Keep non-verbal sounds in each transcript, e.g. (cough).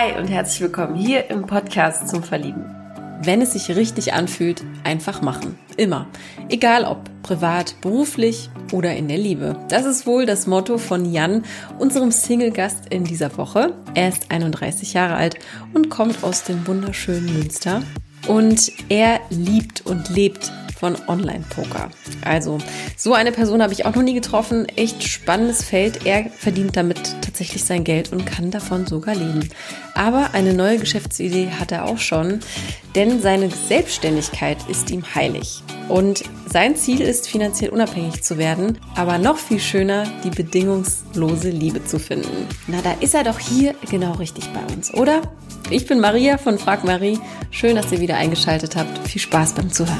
Hi und herzlich willkommen hier im Podcast zum Verlieben. Wenn es sich richtig anfühlt, einfach machen. Immer. Egal ob privat, beruflich oder in der Liebe. Das ist wohl das Motto von Jan, unserem Single-Gast in dieser Woche. Er ist 31 Jahre alt und kommt aus dem wunderschönen Münster. Und er liebt und lebt von Online-Poker. Also, so eine Person habe ich auch noch nie getroffen. Echt spannendes Feld. Er verdient damit tatsächlich sein Geld und kann davon sogar leben. Aber eine neue Geschäftsidee hat er auch schon, denn seine Selbstständigkeit ist ihm heilig. Und sein Ziel ist, finanziell unabhängig zu werden, aber noch viel schöner, die bedingungslose Liebe zu finden. Na, da ist er doch hier genau richtig bei uns, oder? Ich bin Maria von Frag Marie. Schön, dass ihr wieder eingeschaltet habt. Viel Spaß beim Zuhören.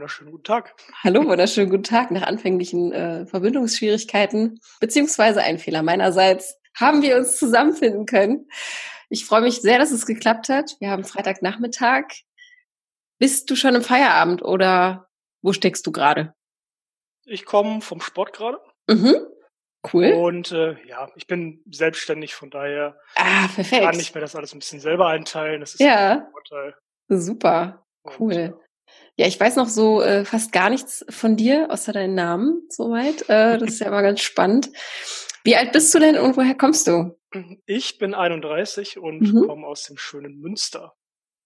Wunderschönen guten Tag. Hallo, wunderschönen guten Tag. Nach anfänglichen äh, Verbindungsschwierigkeiten beziehungsweise ein Fehler meinerseits haben wir uns zusammenfinden können. Ich freue mich sehr, dass es geklappt hat. Wir haben Freitagnachmittag. Bist du schon im Feierabend oder wo steckst du gerade? Ich komme vom Sport gerade. Mhm. Cool. Und äh, ja, ich bin selbstständig, von daher ah, perfekt. kann ich mir das alles ein bisschen selber einteilen. Das ist ja. ein Vorteil. Super. Cool. Und, ja, ich weiß noch so äh, fast gar nichts von dir, außer deinen Namen, soweit. Äh, das ist ja immer ganz spannend. Wie alt bist du denn und woher kommst du? Ich bin 31 und mhm. komme aus dem schönen Münster.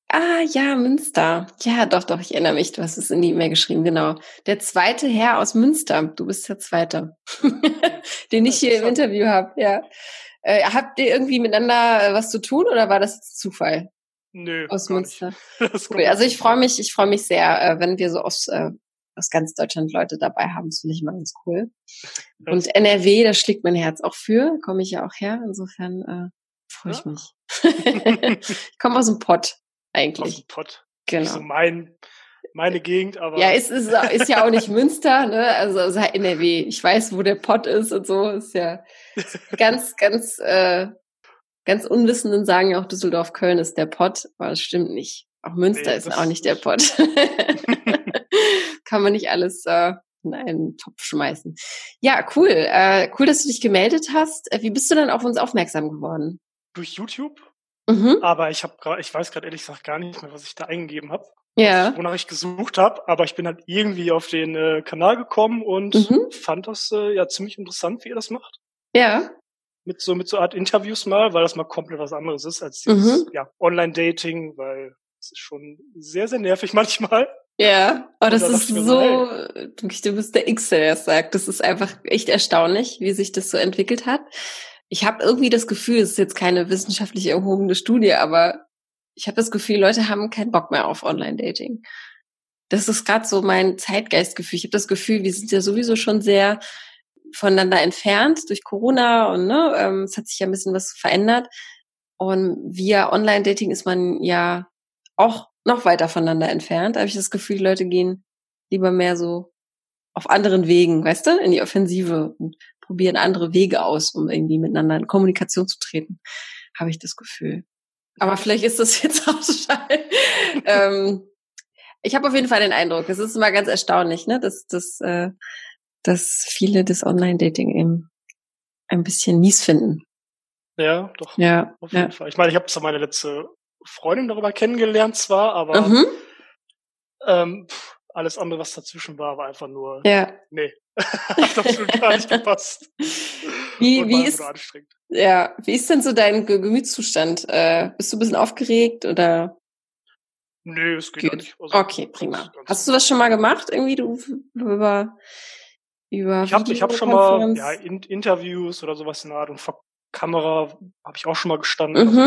Ah, ja, Münster. Ja, doch, doch, ich erinnere mich. Du hast es in die E-Mail geschrieben, genau. Der zweite Herr aus Münster. Du bist der zweite, (laughs) den ich hier im Interview habe, ja. Äh, habt ihr irgendwie miteinander äh, was zu tun oder war das Zufall? Nö. Aus Münster. (laughs) cool. Also ich freue mich, ich freue mich sehr, äh, wenn wir so aus, äh, aus ganz Deutschland Leute dabei haben. Das finde ich immer ganz cool. Und NRW, da schlägt mein Herz auch für. Komme ich ja auch her. Insofern äh, freue ich ja. mich. (laughs) ich komme aus dem Pott eigentlich. Aus dem Pott. Genau. So mein, meine Gegend, aber. Ja, ist, ist, ist ja auch nicht Münster, ne? Also, also NRW. Ich weiß, wo der Pott ist und so. Ist ja ganz, ganz äh, Ganz Unwissenden sagen ja auch Düsseldorf, Köln ist der Pott, aber das stimmt nicht. Auch Münster nee, ist auch nicht der Pott. (laughs) Kann man nicht alles äh, in einen Topf schmeißen. Ja, cool. Äh, cool, dass du dich gemeldet hast. Äh, wie bist du denn auf uns aufmerksam geworden? Durch YouTube. Mhm. Aber ich habe gerade, ich weiß gerade ehrlich gesagt gar nicht mehr, was ich da eingegeben habe. Ja. Wonach ich gesucht habe, aber ich bin halt irgendwie auf den äh, Kanal gekommen und mhm. fand das äh, ja ziemlich interessant, wie ihr das macht. Ja mit so mit so Art Interviews mal, weil das mal komplett was anderes ist als dieses mhm. ja, Online-Dating, weil es ist schon sehr, sehr nervig (laughs) manchmal. Ja, aber das ist so, hey. du bist der X, der das sagt. Das ist einfach echt erstaunlich, wie sich das so entwickelt hat. Ich habe irgendwie das Gefühl, es ist jetzt keine wissenschaftlich erhobene Studie, aber ich habe das Gefühl, Leute haben keinen Bock mehr auf Online-Dating. Das ist gerade so mein Zeitgeistgefühl. Ich habe das Gefühl, wir sind ja sowieso schon sehr voneinander entfernt durch Corona und ne, ähm, es hat sich ja ein bisschen was verändert. Und via Online-Dating ist man ja auch noch weiter voneinander entfernt. Da habe ich das Gefühl, die Leute gehen lieber mehr so auf anderen Wegen, weißt du, in die Offensive und probieren andere Wege aus, um irgendwie miteinander in Kommunikation zu treten, habe ich das Gefühl. Aber vielleicht ist das (laughs) jetzt auch Schall. ähm, ich habe auf jeden Fall den Eindruck, es ist immer ganz erstaunlich, ne, dass, dass äh, dass viele das Online-Dating eben ein bisschen mies finden. Ja, doch. Ja, auf jeden ja. Fall. Ich meine, ich habe zwar meine letzte Freundin darüber kennengelernt, zwar, aber mhm. ähm, alles andere, was dazwischen war, war einfach nur. Ja. Nee. Hat absolut gar nicht gepasst. Wie, wie ist, ja, wie ist denn so dein Gemütszustand? Äh, bist du ein bisschen aufgeregt oder? Nö, es geht, geht. nicht. Also, okay, prima. Hast du das schon mal gemacht? Irgendwie du über über ich habe ich hab schon mal ja, in, Interviews oder sowas in der Art und vor Kamera habe ich auch schon mal gestanden. Mhm.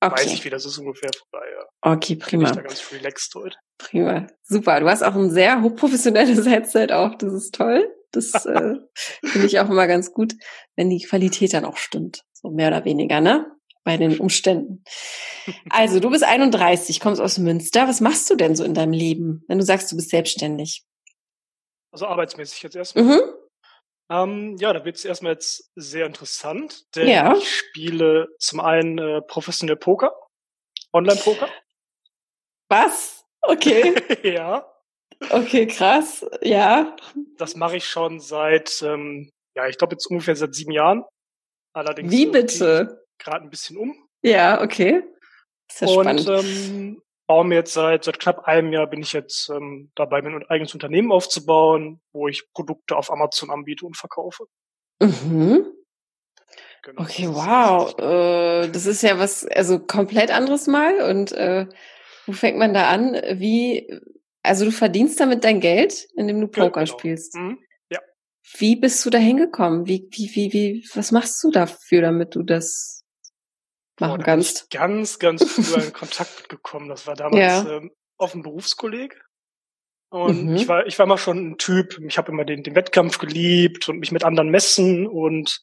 Also okay. Weiß ich, wie das ist ungefähr. Von daher okay, prima. Bin ich da ganz relaxed heute. Prima. Super. Du hast auch ein sehr hochprofessionelles (laughs) Headset auf. Das ist toll. Das (laughs) äh, finde ich auch immer ganz gut, wenn die Qualität dann auch stimmt. So mehr oder weniger, ne? Bei den Umständen. Also, du bist 31, kommst aus Münster. Was machst du denn so in deinem Leben, wenn du sagst, du bist selbstständig? Also arbeitsmäßig jetzt erstmal. Mhm. Ähm, ja, da wird es erstmal jetzt sehr interessant, denn ja. ich spiele zum einen äh, professionell Poker, Online-Poker. Was? Okay. (laughs) ja. Okay, krass. Ja. Das mache ich schon seit ähm, ja, ich glaube jetzt ungefähr seit sieben Jahren. Allerdings Wie bitte? Gerade ein bisschen um. Ja, okay. Das ist ja und ähm, baue mir jetzt seit, seit knapp einem Jahr bin ich jetzt ähm, dabei, mein eigenes Unternehmen aufzubauen, wo ich Produkte auf Amazon anbiete und verkaufe. Mhm. Genau, okay, wow. Äh, das ist ja was, also komplett anderes Mal. Und äh, wo fängt man da an? Wie, also du verdienst damit dein Geld, indem du Poker ja, genau. spielst. Mhm. Ja. Wie bist du da hingekommen? Wie, wie, wie, wie, was machst du dafür, damit du das machen kannst? ganz, ganz früh in Kontakt gekommen. Das war damals ja. ähm, auf dem Berufskolleg. Und mhm. ich war, ich war immer schon ein Typ, ich habe immer den, den Wettkampf geliebt und mich mit anderen messen und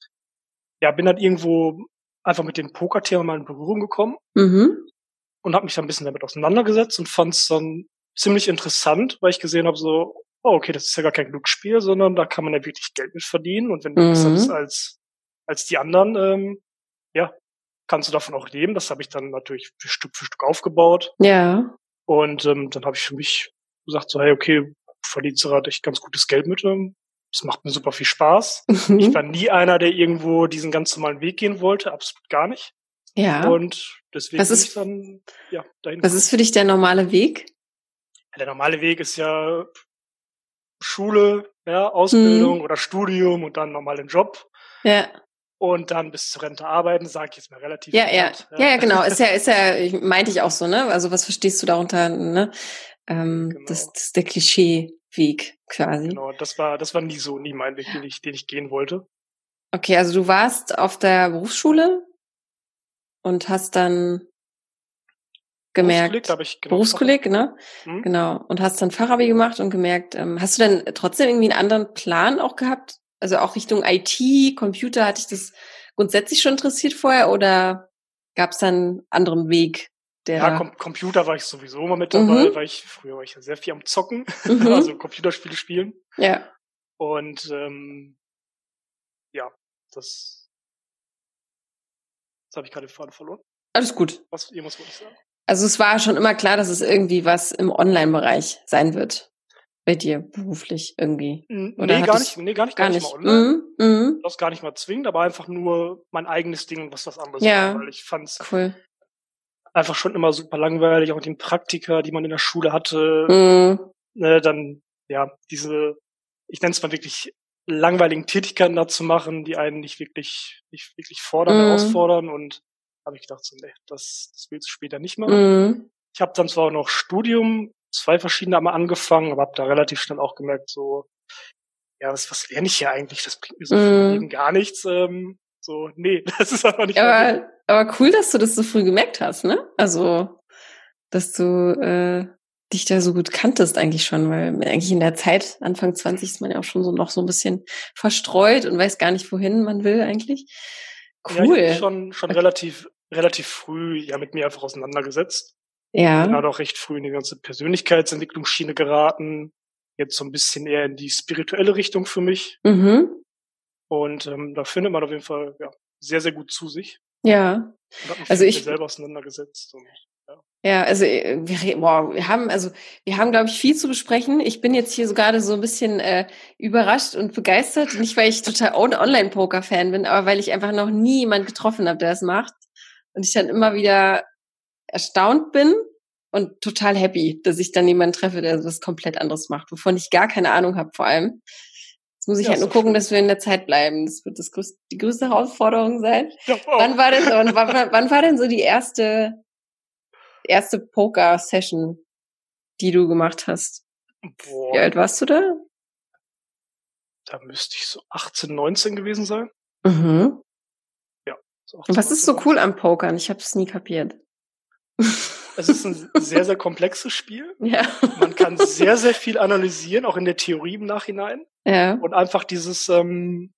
ja, bin dann irgendwo einfach mit dem Poker-Thema mal in Berührung gekommen mhm. und habe mich dann ein bisschen damit auseinandergesetzt und fand es dann ziemlich interessant, weil ich gesehen habe, so, oh, okay, das ist ja gar kein Glücksspiel, sondern da kann man ja wirklich Geld mit verdienen und wenn du mhm. besser bist als, als die anderen, ähm, ja, kannst du davon auch leben. Das habe ich dann natürlich Stück für Stück aufgebaut. Ja. Und ähm, dann habe ich für mich gesagt, so, hey, okay, verdienst du echt ganz gutes Geld mit. Ähm, es macht mir super viel Spaß. Mhm. Ich war nie einer, der irgendwo diesen ganz normalen Weg gehen wollte, absolut gar nicht. Ja. Und deswegen was ist, dann ja dahin. Was ist für dich der normale Weg? Der normale Weg ist ja Schule, ja, Ausbildung mhm. oder Studium und dann nochmal den Job. Ja. Und dann bis zur Rente arbeiten, sage ich jetzt mal relativ. Ja, ja, ja, ja, genau. Ist ja, (laughs) ist ja, meinte ich auch so, ne? Also was verstehst du darunter, ne? Ähm, genau. das, das ist der Klischeeweg quasi. Genau, das war, das war nie so, nie mein Weg, den ich, den ich gehen wollte. Okay, also du warst auf der Berufsschule und hast dann gemerkt, Berufskolleg, ich genau Berufskolleg, ne? Mhm. Genau. Und hast dann Fachabi gemacht und gemerkt, ähm, hast du denn trotzdem irgendwie einen anderen Plan auch gehabt? Also auch Richtung IT, Computer, hatte ich das grundsätzlich schon interessiert vorher oder gab es dann einen anderen Weg? Der ja, Com Computer war ich sowieso immer mit dabei, mhm. weil ich früher war ich ja sehr viel am Zocken, (laughs) mhm. also Computerspiele spielen. Ja. Und ähm, ja, das, das habe ich gerade vorhin verloren. Alles gut. Was irgendwas wollte ich sagen? Also es war schon immer klar, dass es irgendwie was im Online-Bereich sein wird. Bei dir beruflich irgendwie. Oder nee, gar nicht, nee, gar nicht, gar, gar nicht. Mal online. Mhm. Mhm. Das gar nicht mal zwingend, aber einfach nur mein eigenes Ding und was was anderes ja. war, weil ich fand's cool einfach schon immer super langweilig, auch mit den Praktika, die man in der Schule hatte. Mhm. Ne, dann, ja, diese, ich nenne es mal wirklich langweiligen Tätigkeiten da zu machen, die einen nicht wirklich, nicht wirklich fordern, mhm. herausfordern und habe ich gedacht, so, nee, das, das willst du später nicht machen. Mhm. Ich habe dann zwar auch noch Studium, zwei verschiedene einmal angefangen, aber habe da relativ schnell auch gemerkt, so, ja, was, was lerne ich hier eigentlich? Das bringt mir so mhm. gar nichts. Ähm, so, nee, (laughs) das ist einfach nicht. Aber, aber cool, dass du das so früh gemerkt hast, ne? Also, dass du äh, dich da so gut kanntest eigentlich schon, weil eigentlich in der Zeit, Anfang 20, ist man ja auch schon so noch so ein bisschen verstreut und weiß gar nicht, wohin man will eigentlich. Cool. Ja, ich schon, schon okay. relativ, relativ früh ja mit mir einfach auseinandergesetzt. Ja. Bin halt auch recht früh in die ganze Persönlichkeitsentwicklungsschiene geraten. Jetzt so ein bisschen eher in die spirituelle Richtung für mich. Mhm. Und ähm, da findet man auf jeden Fall ja, sehr, sehr gut zu sich. Ja. also ich selber auseinandergesetzt. Und, ja. ja, also äh, wir, wow, wir haben also wir haben glaube ich viel zu besprechen. Ich bin jetzt hier so gerade so ein bisschen äh, überrascht und begeistert, nicht weil ich total Online-Poker-Fan bin, aber weil ich einfach noch nie jemand getroffen habe, der das macht und ich dann immer wieder erstaunt bin und total happy, dass ich dann jemanden treffe, der was komplett anderes macht, wovon ich gar keine Ahnung habe vor allem. Jetzt muss ich ja, halt nur gucken, schön. dass wir in der Zeit bleiben. Das wird das größte, die größte Herausforderung sein. Ja. Wann war denn so, wann, wann war denn so die erste, erste Poker-Session, die du gemacht hast? Boah. Wie alt warst du da? Da müsste ich so 18, 19 gewesen sein. Mhm. Ja. So 18, was ist so cool am Pokern? Ich habe es nie kapiert. Es ist ein sehr, sehr komplexes Spiel. (laughs) Ja. Man kann sehr, sehr viel analysieren, auch in der Theorie im Nachhinein. Ja. Und einfach dieses, ähm,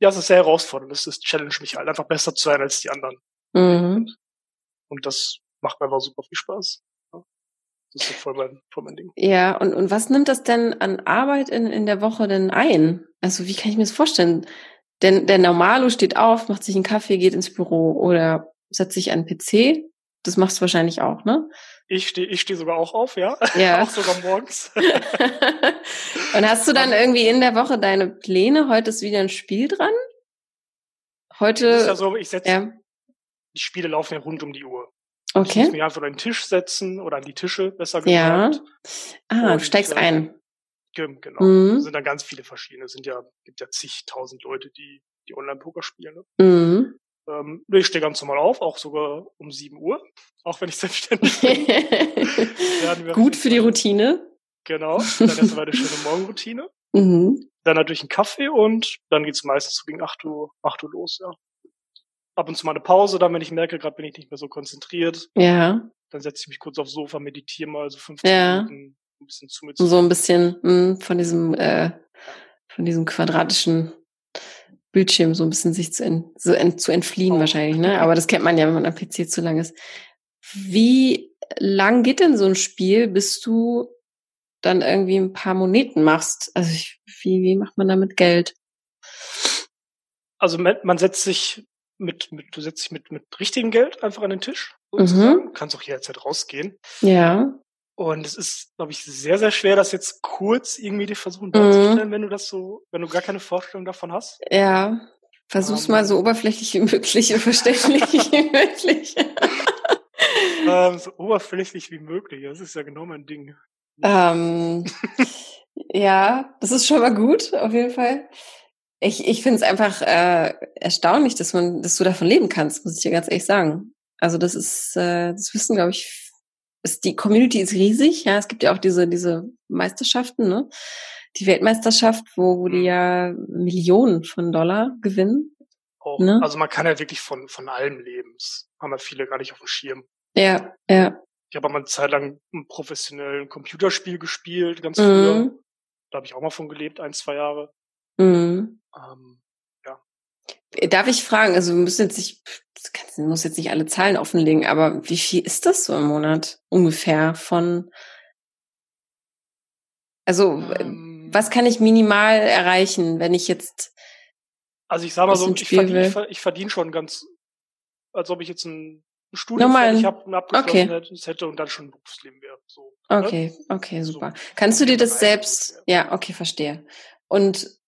ja, es ist sehr herausfordernd. Es ist challenge mich halt, einfach besser zu sein als die anderen. Mhm. Und das macht mir einfach super viel Spaß. Das ist voll mein, voll mein Ding. Ja, und, und was nimmt das denn an Arbeit in, in der Woche denn ein? Also wie kann ich mir das vorstellen? Denn der Normalo steht auf, macht sich einen Kaffee, geht ins Büro oder setzt sich an den PC Das machst du wahrscheinlich auch, ne? Ich stehe ich steh sogar auch auf, ja. Ja. (laughs) auch sogar morgens. (laughs) Und hast du dann irgendwie in der Woche deine Pläne? Heute ist wieder ein Spiel dran? Heute. Ist ja so, ich setze, ja. die Spiele laufen ja rund um die Uhr. Okay. Ich muss mich einfach an den Tisch setzen oder an die Tische, besser Ja. gesagt. Ah, Und, du steigst äh, ein. Ge- Genau. Mhm. Es sind dann ganz viele verschiedene. Es sind ja, gibt ja zigtausend Leute, die, die Online-Poker spielen. Ne? Mhm. Ähm, ich stehe ganz normal auf, auch sogar um 7 Uhr, auch wenn ich (laughs) selbstständig bin. (laughs) Gut für die Routine. Genau. Dann erstmal eine schöne Morgenroutine. (laughs) Mhm. Dann natürlich einen Kaffee und dann geht's meistens so gegen 8 Uhr, 8 Uhr los, ja. Ab und zu mal eine Pause, dann, wenn ich merke, gerade bin ich nicht mehr so konzentriert, Ja. dann setze ich mich kurz aufs Sofa, meditiere mal so 15 Ja. Minuten, ein bisschen zu mir zu so ein bisschen mh, von diesem, äh, von diesem quadratischen Bildschirm so ein bisschen sich zu, en so ent zu entfliehen Oh. wahrscheinlich, ne? (laughs) Aber das kennt man ja, wenn man am PC zu lang ist. Wie lang geht denn so ein Spiel, bis du dann irgendwie ein paar Moneten machst? Also ich, wie, wie macht man damit Geld? Also man, setzt sich mit, mit, du setzt dich mit, mit richtigem Geld einfach an den Tisch, Mhm. kannst auch jederzeit rausgehen. Ja. Und es ist, glaube ich, sehr, sehr schwer, das jetzt kurz irgendwie dir versuchen Mhm. darzustellen, wenn du das so, wenn du gar keine Vorstellung davon hast. Ja. Versuch's Ähm. mal so oberflächlich wie möglich und verständlich (laughs) wie möglich. Ähm, so oberflächlich wie möglich. Das ist ja genau mein Ding. Ähm, ja, das ist schon mal gut, auf jeden Fall. Ich, ich finde es einfach äh, erstaunlich, dass man, dass du davon leben kannst, muss ich dir ganz ehrlich sagen. Also das ist, äh, das wissen, glaube ich, ist, die Community ist riesig, ja. Es gibt ja auch diese, diese Meisterschaften, ne? Die Weltmeisterschaft, wo, wo die Mhm. ja Millionen von Dollar gewinnen. Auch. Ne? Also man kann ja wirklich von, von allem leben. Das haben ja viele gar nicht auf dem Schirm. Ja, ja. Ich habe mal eine Zeit lang ein professionellen Computerspiel gespielt, ganz früher. Mhm. Da habe ich auch mal von gelebt, ein, zwei Jahre. Mhm. Ähm, Darf ich fragen, also wir müssen jetzt nicht, das kannst- du musst jetzt nicht alle Zahlen offenlegen, aber wie viel ist das so im Monat ungefähr von, also ähm, was kann ich minimal erreichen, wenn ich jetzt, Also ich sag mal so, ich verdiene ich, ich schon ganz, als ob ich jetzt ein, Studium fertig hab, und abgeschlossen Okay. hätte, und dann schon ein Berufsleben wäre. So, ne? okay, okay, So. super. Kannst du dir das selbst, ja, okay, verstehe. Und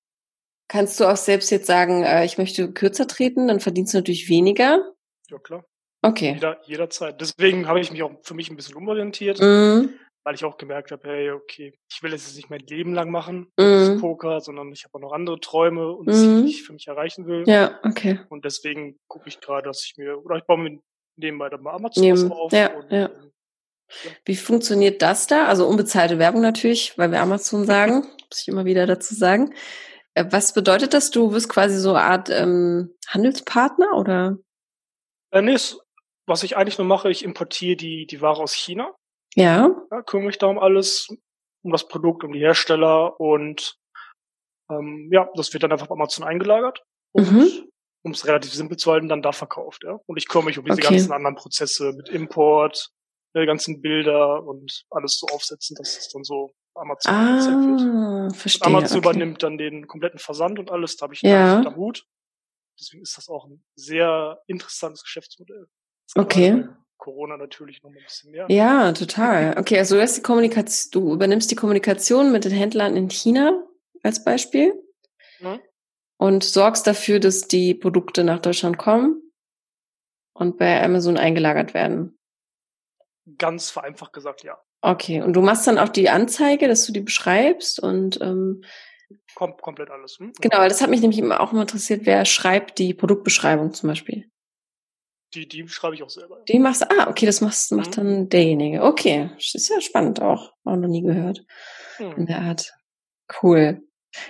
kannst du auch selbst jetzt sagen, äh, ich möchte kürzer treten, dann verdienst du natürlich weniger? Ja klar, Okay. jeder, jederzeit. Deswegen habe ich mich auch für mich ein bisschen umorientiert, Mhm. weil ich auch gemerkt habe, hey, okay, ich will es jetzt nicht mein Leben lang machen, Mhm. das Poker, sondern ich habe auch noch andere Träume und Mhm. Ziele, die ich für mich erreichen will. Ja, okay. Und deswegen gucke ich gerade, dass ich mir, oder ich baue mir nebenbei dann mal Amazon Neben- auf. ja, und, ja. ähm, Wie funktioniert das da? Also unbezahlte Werbung natürlich, weil wir Amazon sagen, (laughs) muss ich immer wieder dazu sagen. Äh, Was bedeutet das? Du wirst quasi so eine Art ähm, Handelspartner oder? Äh, nee, was ich eigentlich nur mache, ich importiere die, die Ware aus China, Ja. ja, kümmere mich da um alles, um das Produkt, um die Hersteller und ähm, ja, das wird dann einfach auf Amazon eingelagert und Mhm. um es relativ simpel zu halten, dann da verkauft. Ja? Und ich kümmere mich um diese Okay. ganzen anderen Prozesse mit Import, die ganzen Bilder und alles so aufsetzen, dass es dann so Amazon wird. Ah, Und verstehe. Amazon okay. übernimmt dann den kompletten Versand und alles, da habe ich Ja. ich am Hut. Deswegen ist das auch ein sehr interessantes Geschäftsmodell. Okay. Corona natürlich noch ein bisschen mehr. Ja, total. Okay, also du hast die Kommunikation, du übernimmst die Kommunikation mit den Händlern in China als Beispiel Mhm. und sorgst dafür, dass die Produkte nach Deutschland kommen und bei Amazon eingelagert werden. Ganz vereinfacht gesagt, ja. Okay, und du machst dann auch die Anzeige, dass du die beschreibst und ähm, Kom komplett alles. Hm? genau, das hat mich nämlich immer auch immer interessiert, wer schreibt die Produktbeschreibung zum Beispiel. Die, die schreibe ich auch selber. Die machst ah, okay, das machst, macht Mhm. dann derjenige. Okay, ist ja spannend auch, auch noch nie gehört in Hm. der Art. Cool.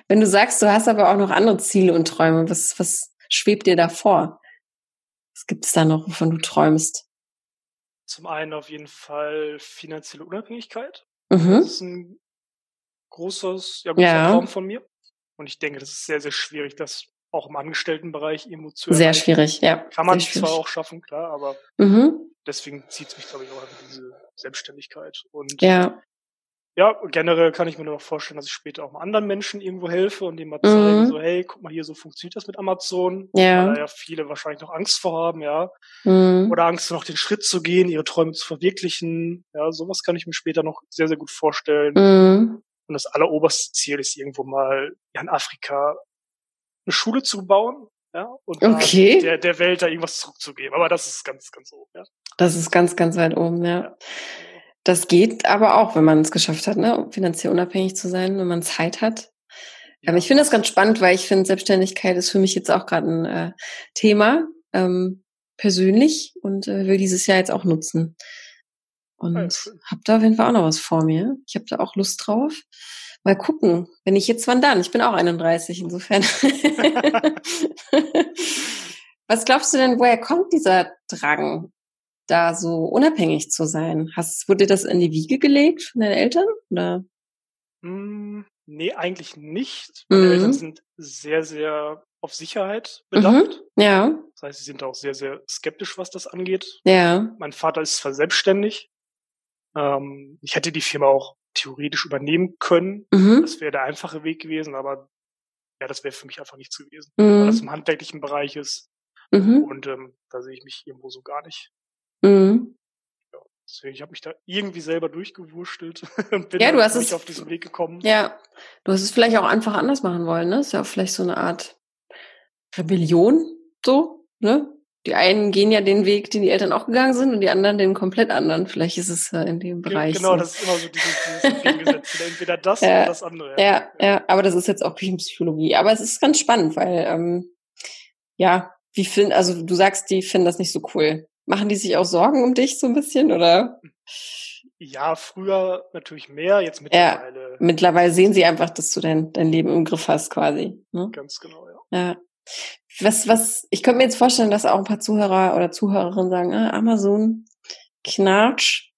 Wenn du sagst, du hast aber auch noch andere Ziele und Träume, was was schwebt dir da vor? Was gibt's da noch, wovon du träumst? Zum einen auf jeden Fall finanzielle Unabhängigkeit. Mhm. Das ist ein großes, ja, großer Ja. Traum von mir. Und ich denke, das ist sehr, sehr schwierig, das auch im Angestelltenbereich irgendwo zu Sehr erreichen. schwierig, ja. Kann man zwar auch schaffen, klar, aber Mhm. deswegen zieht es mich, glaube ich, auch einfach diese Selbstständigkeit. Und Ja. Ja, generell kann ich mir nur noch vorstellen, dass ich später auch mal anderen Menschen irgendwo helfe und denen mal zeigen, mhm. so, hey, guck mal hier, so funktioniert das mit Amazon. Ja. Weil da ja viele wahrscheinlich noch Angst vor haben, ja. Mhm. Oder Angst, noch den Schritt zu gehen, ihre Träume zu verwirklichen. Ja, sowas kann ich mir später noch sehr, sehr gut vorstellen. Mhm. Und das alleroberste Ziel ist irgendwo mal in Afrika eine Schule zu bauen, ja, und okay. der, der Welt da irgendwas zurückzugeben. Aber das ist ganz, ganz oben, ja. Das ist ganz, ganz weit oben, ja. ja. Das geht aber auch, wenn man es geschafft hat, ne? finanziell unabhängig zu sein, wenn man Zeit hat. Ja. Aber ich finde das ganz spannend, weil ich finde, Selbstständigkeit ist für mich jetzt auch gerade ein äh, Thema, ähm, persönlich und äh, will dieses Jahr jetzt auch nutzen. Und ja, habe da auf jeden Fall auch noch was vor mir. Ich habe da auch Lust drauf. Mal gucken. Wenn ich jetzt, wann dann? Ich bin auch 31, insofern. (laughs) (laughs) was glaubst du denn, woher kommt dieser Drang? Da so unabhängig zu sein? Hast, wurde das in die Wiege gelegt von deinen Eltern? Oder? Mm, nee, eigentlich nicht. Meine mhm. Eltern sind sehr, sehr auf Sicherheit bedacht. Mhm. Ja. Das heißt, sie sind auch sehr, sehr skeptisch, was das angeht. Ja. Mein Vater ist zwar selbstständig. Ähm, ich hätte die Firma auch theoretisch übernehmen können. Mhm. Das wäre der einfache Weg gewesen, aber ja, das wäre für mich einfach nichts gewesen, mhm. weil das im handwerklichen Bereich ist. Mhm. Und ähm, da sehe ich mich irgendwo so gar nicht. Mhm. Ja, deswegen, ich habe mich da irgendwie selber durchgewurschtelt (laughs) und bin ja, du hast es, auf diesen Weg gekommen. Ja, du hast es vielleicht auch einfach anders machen wollen, ne? Ist ja auch vielleicht so eine Art Rebellion, so, ne? Die einen gehen ja den Weg, den die Eltern auch gegangen sind, und die anderen den komplett anderen. Vielleicht ist es äh, in dem Bereich. Genau, so. das ist immer so dieses, dieses Gegengesetz. (laughs) Entweder das ja, oder das andere. Ja, ja, ja, aber das ist jetzt auch Küchenpsychologie. Aber es ist ganz spannend, weil, ähm, ja, wie finden, also du sagst, die finden das nicht so cool. Machen die sich auch Sorgen um dich so ein bisschen oder? Ja, früher natürlich mehr, jetzt mittlerweile. Ja, mittlerweile sehen sie einfach, dass du dein, dein Leben im Griff hast quasi. Ne? Ganz genau, ja. Ja. Was, was, ich könnte mir jetzt vorstellen, dass auch ein paar Zuhörer oder Zuhörerinnen sagen, ah, Amazon, Knatsch,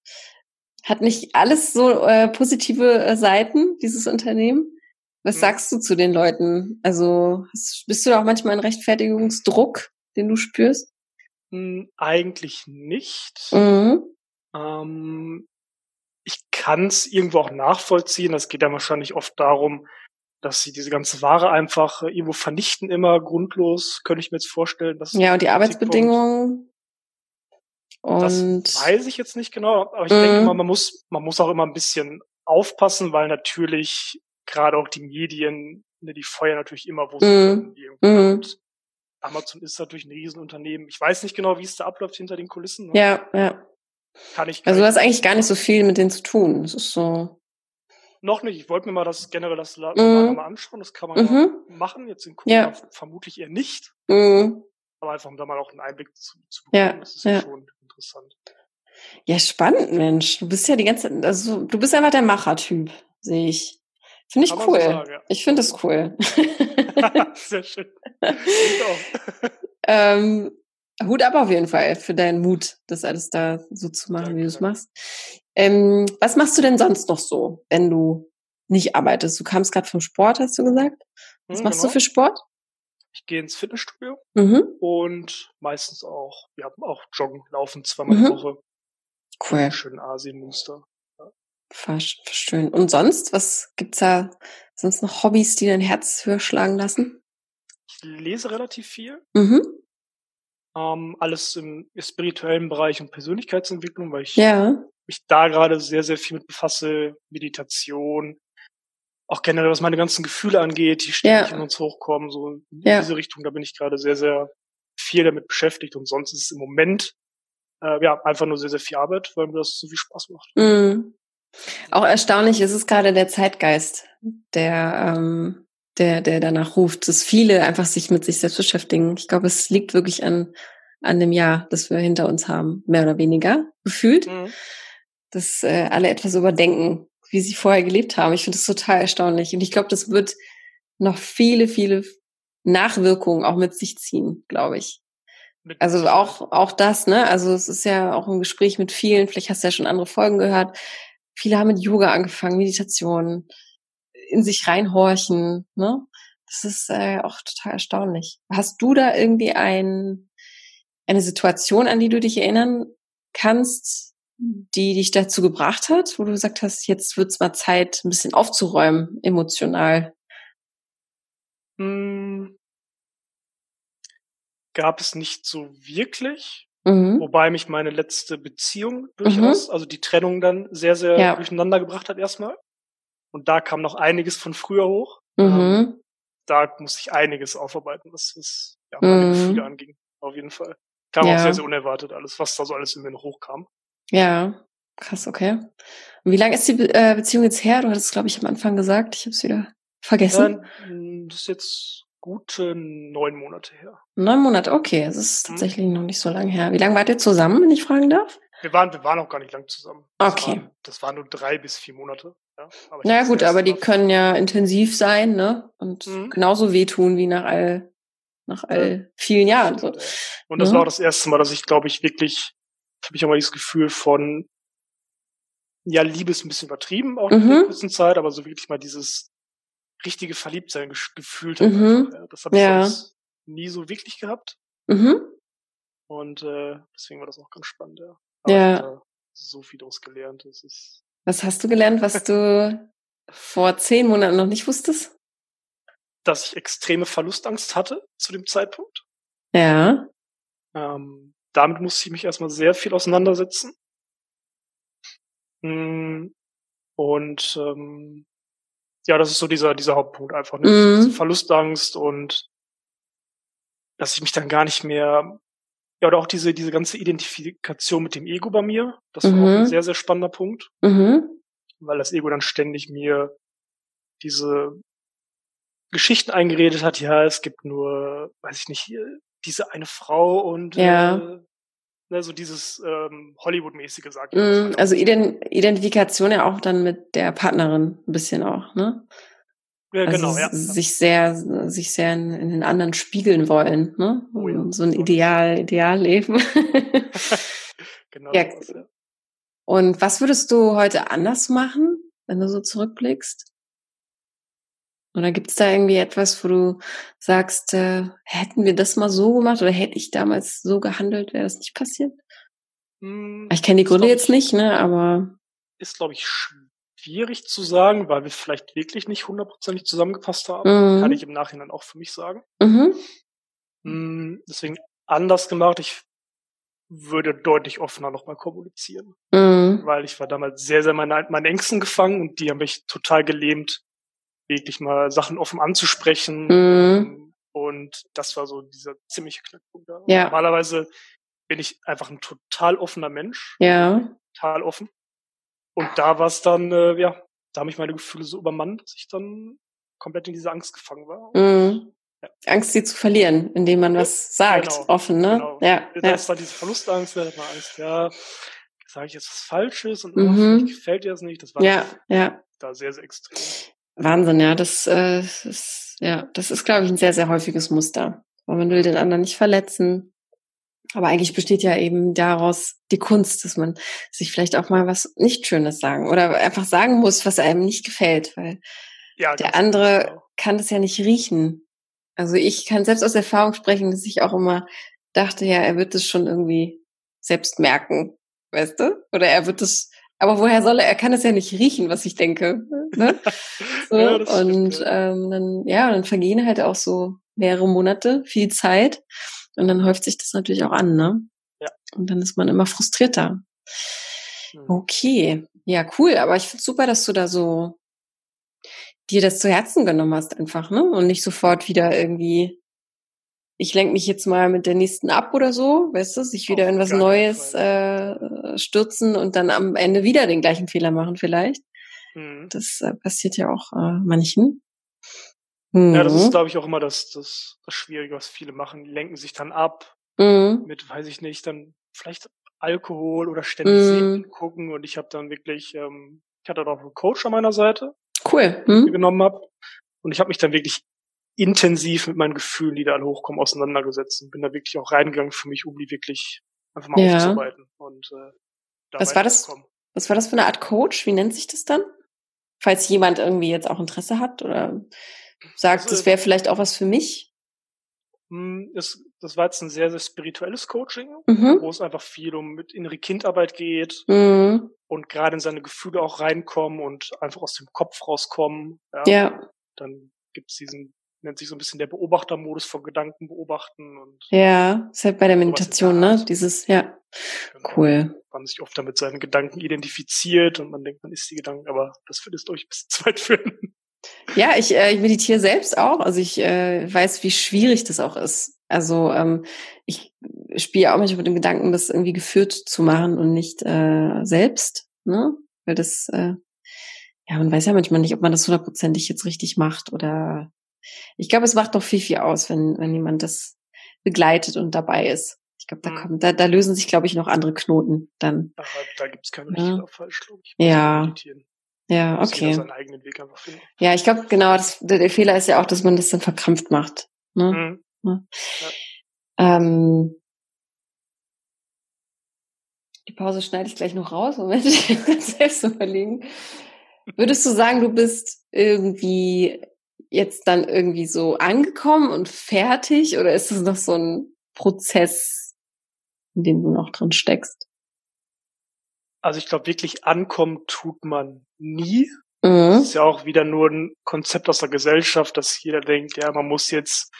hat nicht alles so äh, positive äh, Seiten, dieses Unternehmen. Was hm. sagst du zu den Leuten? Also bist du da auch manchmal ein Rechtfertigungsdruck, den du spürst? Hm, eigentlich nicht. Mhm. Ähm, ich kann es irgendwo auch nachvollziehen. Das geht dann wahrscheinlich oft darum, dass sie diese ganze Ware einfach äh, irgendwo vernichten, immer grundlos, könnte ich mir jetzt vorstellen. Dass ja, und die Arbeitsbedingungen. Und das weiß ich jetzt nicht genau, aber ich mhm. denke mal, man muss, man muss auch immer ein bisschen aufpassen, weil natürlich gerade auch die Medien, ne, die feuern natürlich immer, wo sie mhm. können. Amazon ist natürlich ein Riesenunternehmen. Ich weiß nicht genau, wie es da abläuft hinter den Kulissen. Ne? Ja, ja. Kann ich. Also du hast eigentlich gar nicht so viel mit denen zu tun. Es ist so. Noch nicht. Ich wollte mir mal das generell das Lager mhm. mal anschauen. Das kann man mhm. ja machen. Jetzt in Kuba ja. vermutlich eher nicht. Mhm. Aber einfach um da mal auch einen Einblick zu, zu bekommen. Ja. Das ist ja. schon interessant. Ja, spannend, Mensch. Du bist ja die ganze Zeit, also du bist einfach der Machertyp, sehe ich. Finde ich cool. So sagen, ja. Ich finde es cool. (laughs) Sehr schön. (laughs) Ähm, Hut ab auf jeden Fall für deinen Mut, das alles da so zu machen, danke, wie du es machst. Ähm, was machst du denn sonst noch so, wenn du nicht arbeitest? Du kamst gerade vom Sport, hast du gesagt. Was hm, machst genau. du für Sport? Ich gehe ins Fitnessstudio mhm. und meistens auch, wir haben auch Joggen, Laufen zweimal mhm. die Woche. Cool. Schön Asien-Muster. Verstehen. Und sonst, was gibt's da sonst noch Hobbys, die dein Herz höher schlagen lassen? Ich lese relativ viel. Mhm. Ähm, alles im spirituellen Bereich und Persönlichkeitsentwicklung, weil ich ja. mich da gerade sehr, sehr viel mit befasse. Meditation, auch generell, was meine ganzen Gefühle angeht, die ständig ja. in uns hochkommen, so in ja. diese Richtung, da bin ich gerade sehr, sehr viel damit beschäftigt und sonst ist es im Moment äh, ja einfach nur sehr, sehr viel Arbeit, weil mir das so viel Spaß macht. Mhm. Auch erstaunlich ist es gerade der Zeitgeist, der, ähm, der, der danach ruft, dass viele einfach sich mit sich selbst beschäftigen. Ich glaube, es liegt wirklich an, an dem Jahr, das wir hinter uns haben, mehr oder weniger gefühlt, mhm. dass äh, alle etwas überdenken, wie sie vorher gelebt haben. Ich finde das total erstaunlich. Und ich glaube, das wird noch viele, viele Nachwirkungen auch mit sich ziehen, glaube ich. Also auch, auch das, ne? Also es ist ja auch ein Gespräch mit vielen, vielleicht hast du ja schon andere Folgen gehört, Viele haben mit Yoga angefangen, Meditation, in sich reinhorchen. Ne? Das ist äh, auch total erstaunlich. Hast du da irgendwie ein, eine Situation, an die du dich erinnern kannst, die dich dazu gebracht hat, wo du gesagt hast, jetzt wird's mal Zeit, ein bisschen aufzuräumen, emotional? Hm, gab es nicht so wirklich. Mhm. Wobei mich meine letzte Beziehung durchaus, mhm. also die Trennung dann sehr, sehr ja. durcheinander gebracht hat erstmal. Und da kam noch einiges von früher hoch. Mhm. Ähm, da musste ich einiges aufarbeiten, was, was ja, meine mhm. Gefühle anging. Auf jeden Fall. Kam ja. auch sehr, sehr unerwartet alles, was da so alles in mir noch hochkam. Ja, krass, okay. Und wie lange ist die Be äh, Beziehung jetzt her? Du hattest, glaube ich, am Anfang gesagt. Ich habe es wieder vergessen. Ja, das ist jetzt gute neun Monate her. Neun Monate, okay. Es ist mhm. tatsächlich noch nicht so lange her. Wie lange wart ihr zusammen, wenn ich fragen darf? Wir waren, wir waren auch gar nicht lang zusammen. Das okay. Waren, das waren nur drei bis vier Monate. Ja, aber naja gut, aber die können ja intensiv sein, ne? Und mhm. genauso wehtun wie nach all, nach all vielen Jahren. So. Und das ja. war auch das erste Mal, dass ich, glaube ich, wirklich, habe ich auch mal dieses Gefühl von, ja, Liebe ist ein bisschen übertrieben, auch in mhm. der kurzen Zeit, aber so wirklich mal dieses richtige Verliebtsein gefühlt habe. Mhm. Das habe ich ja. sonst nie so wirklich gehabt. Mhm. Und äh, deswegen war das auch ganz spannend, ja. Aber ja. so viel daraus gelernt. Das ist was hast du gelernt, was du vor zehn Monaten noch nicht wusstest? Dass ich extreme Verlustangst hatte zu dem Zeitpunkt. Ja. Ähm, damit musste ich mich erstmal sehr viel auseinandersetzen. Mm, und ähm, ja, das ist so dieser, dieser Hauptpunkt einfach. Ne? Mhm. Verlustangst und dass ich mich dann gar nicht mehr, ja, oder auch diese, diese ganze Identifikation mit dem Ego bei mir, das mhm. war auch ein mhm. sehr, sehr spannender Punkt. Mhm. Weil das Ego dann ständig mir diese Geschichten eingeredet hat, ja, es gibt nur, weiß ich nicht, diese eine Frau und ja. äh, ne, so dieses ähm, Hollywood-mäßige, sagt mm, Also Ident Identifikation ja auch dann mit der Partnerin ein bisschen auch, ne? Ja, also genau, ja. Sich sehr, sich sehr in, in den anderen spiegeln wollen, ne? Oh, ja. So ein Ideal, Idealleben. (laughs) genau. Ja. Und was würdest du heute anders machen, wenn du so zurückblickst? Oder gibt es da irgendwie etwas, wo du sagst, äh, hätten wir das mal so gemacht oder hätte ich damals so gehandelt, wäre das nicht passiert? Hm, ich kenne die Gründe jetzt nicht, ne, aber. Ist, glaube ich, schwierig zu sagen, weil wir vielleicht wirklich nicht hundertprozentig zusammengepasst haben. Mhm. Kann ich im Nachhinein auch für mich sagen. Mhm. Hm, deswegen anders gemacht. Ich würde deutlich offener nochmal kommunizieren. Mhm. Weil ich war damals sehr, sehr meine, meine Ängsten gefangen und die haben mich total gelähmt, wirklich mal Sachen offen anzusprechen. Mhm. Und das war so dieser ziemliche Knackpunkt da. Ja. Normalerweise bin ich einfach ein total offener Mensch. Ja. Total offen. Und da war es dann, äh, ja, da haben mich meine Gefühle so übermannt, dass ich dann komplett in diese Angst gefangen war. Mhm. Ja. Angst, sie zu verlieren, indem man was sagt, genau, offen, ne? Genau. Ja. Da ja. ist dann diese Verlustangst, da hat man Angst, ja, sage ich jetzt was Falsches und mhm. oh, gefällt dir das nicht. Das war ja, ja. da sehr, sehr extrem. Wahnsinn, ja. Das, äh, ist, ja, das ist, glaube ich, ein sehr, sehr häufiges Muster. Weil man will den anderen nicht verletzen. Aber eigentlich besteht ja eben daraus die Kunst, dass man sich vielleicht auch mal was nicht Schönes sagen oder einfach sagen muss, was einem nicht gefällt, weil ja, der andere genau. kann das ja nicht riechen. Also ich kann selbst aus Erfahrung sprechen, dass ich auch immer dachte, ja, er wird es schon irgendwie selbst merken, weißt du? Oder er wird es aber woher soll er? Er kann es ja nicht riechen, was ich denke. Ne? (laughs) So, ja, und. Ähm, dann, ja, dann vergehen halt auch so mehrere Monate, viel Zeit. Und dann häuft sich das natürlich auch an, ne? Ja. Und dann ist man immer frustrierter. Hm. Okay, ja, cool. Aber ich finde super, dass du da so dir das zu Herzen genommen hast, einfach, ne? Und nicht sofort wieder irgendwie ich lenke mich jetzt mal mit der nächsten ab oder so, weißt du, sich wieder in was Neues äh, stürzen und dann am Ende wieder den gleichen Fehler machen vielleicht. Mhm. Das äh, passiert ja auch äh, manchen. Mhm. Ja, das ist, mhm. glaube ich, auch immer das, das, das Schwierige, was viele machen. Die lenken sich dann ab mhm. mit, weiß ich nicht, dann vielleicht Alkohol oder ständig mhm. Gucken und ich habe dann wirklich, ähm, ich hatte auch einen Coach an meiner Seite, cool, mhm. genommen habe und ich habe mich dann wirklich intensiv mit meinen Gefühlen, die da alle hochkommen, auseinandergesetzt und bin da wirklich auch reingegangen für mich, um die wirklich einfach mal ja. aufzuarbeiten. Und, äh, da was war das? Was war das für eine Art Coach? Wie nennt sich das dann? Falls jemand irgendwie jetzt auch Interesse hat oder sagt, das, das wäre vielleicht auch was für mich? Hm, das, das war jetzt ein sehr, sehr spirituelles Coaching, mhm. wo es einfach viel um mit innere Kindarbeit geht mhm. und gerade in seine Gefühle auch reinkommen und einfach aus dem Kopf rauskommen. Ja. ja. Dann gibt's diesen, nennt sich so ein bisschen der Beobachtermodus von Gedanken beobachten und. Ja, ist halt bei der Meditation, ne? Dieses, ja. Genau. Cool. Man sich oft damit seinen Gedanken identifiziert und man denkt, man ist die Gedanken, aber das wird es euch bis zu weit führen. Ja, ich, äh, ich meditiere selbst auch. Also ich äh, weiß, wie schwierig das auch ist. Also ähm, ich spiele auch manchmal mit dem Gedanken, das irgendwie geführt zu machen und nicht äh, selbst. Ne? Weil das, äh, ja, man weiß ja manchmal nicht, ob man das hundertprozentig jetzt richtig macht oder ich glaube, es macht doch viel, viel aus, wenn, wenn jemand das begleitet und dabei ist. Ich glaube, da mhm. kommt, da, da lösen sich, glaube ich, noch andere Knoten dann. Aber da gibt's kein richtig ja. oder falsch, glaube ich. Ja. Ja, okay. Ja, ich glaube, genau, das, der, der, Fehler ist ja auch, dass man das dann verkrampft macht. Ne? Mhm. Ja. Ähm, die Pause schneide ich gleich noch raus, Moment, ich ganz selbst überlegen. Würdest du sagen, du bist irgendwie jetzt dann irgendwie so angekommen und fertig oder ist es noch so ein Prozess, in dem du noch drin steckst? Also ich glaube, wirklich ankommen tut man nie. Mhm. Das ist ja auch wieder nur ein Konzept aus der Gesellschaft, dass jeder denkt, ja, man muss jetzt,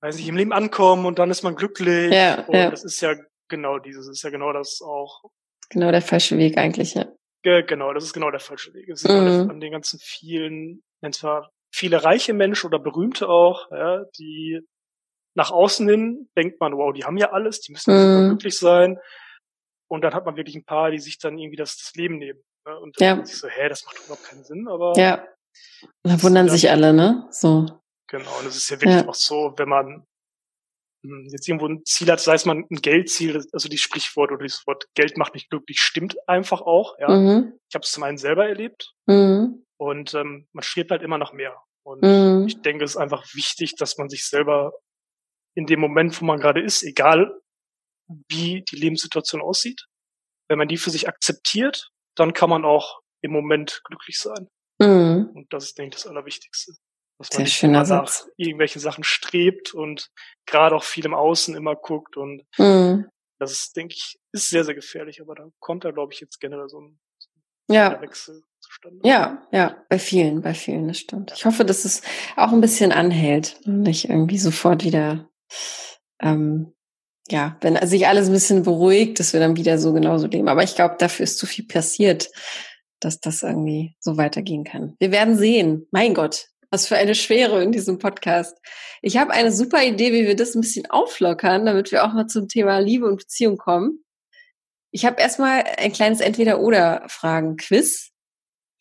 weiß nicht, im Leben ankommen und dann ist man glücklich. Ja, und ja. das ist ja genau dieses, ist ja genau das auch. Genau der falsche Weg eigentlich, ja. Genau, das ist genau der falsche Weg. Es ist mhm. an den ganzen vielen, nennt zwar viele reiche Menschen oder berühmte auch, ja, die nach außen hin denkt man, wow, die haben ja alles, die müssen mhm. glücklich sein. Und dann hat man wirklich ein paar, die sich dann irgendwie das, das Leben nehmen. Ne? Und dann ja. sich so, hä, das macht überhaupt keinen Sinn, aber. Ja. Da wundern sich dann, alle, ne? So. Genau. Und es ist ja wirklich ja. auch so, wenn man hm, jetzt irgendwo ein Ziel hat, sei es mal ein Geldziel, also die Sprichwort oder dieses Wort Geld macht nicht glücklich, stimmt einfach auch. Ja. Mhm. Ich habe es zum einen selber erlebt mhm. und ähm, man strebt halt immer noch mehr. Und mhm. ich denke, es ist einfach wichtig, dass man sich selber in dem Moment, wo man gerade ist, egal wie die Lebenssituation aussieht. Wenn man die für sich akzeptiert, dann kann man auch im Moment glücklich sein. Mhm. Und das ist, denke ich, das Allerwichtigste. Dass man Sehr nicht immer nach Satz. irgendwelche Sachen strebt und gerade auch viel im Außen immer guckt und mhm. das ist, denke ich, ist sehr, sehr gefährlich, aber da kommt da, glaube ich, jetzt generell so ein, so ein ja. Wechsel zustande. Ja, ja, bei vielen, bei vielen, das stimmt. Ich hoffe, dass es auch ein bisschen anhält und nicht irgendwie sofort wieder ähm, ja, wenn sich alles ein bisschen beruhigt, dass wir dann wieder so genauso leben. Aber ich glaube, dafür ist zu viel passiert, dass das irgendwie so weitergehen kann. Wir werden sehen. Mein Gott, was für eine Schwere in diesem Podcast. Ich habe eine super Idee, wie wir das ein bisschen auflockern, damit wir auch mal zum Thema Liebe und Beziehung kommen. Ich habe erstmal ein kleines Entweder-Oder-Fragen-Quiz.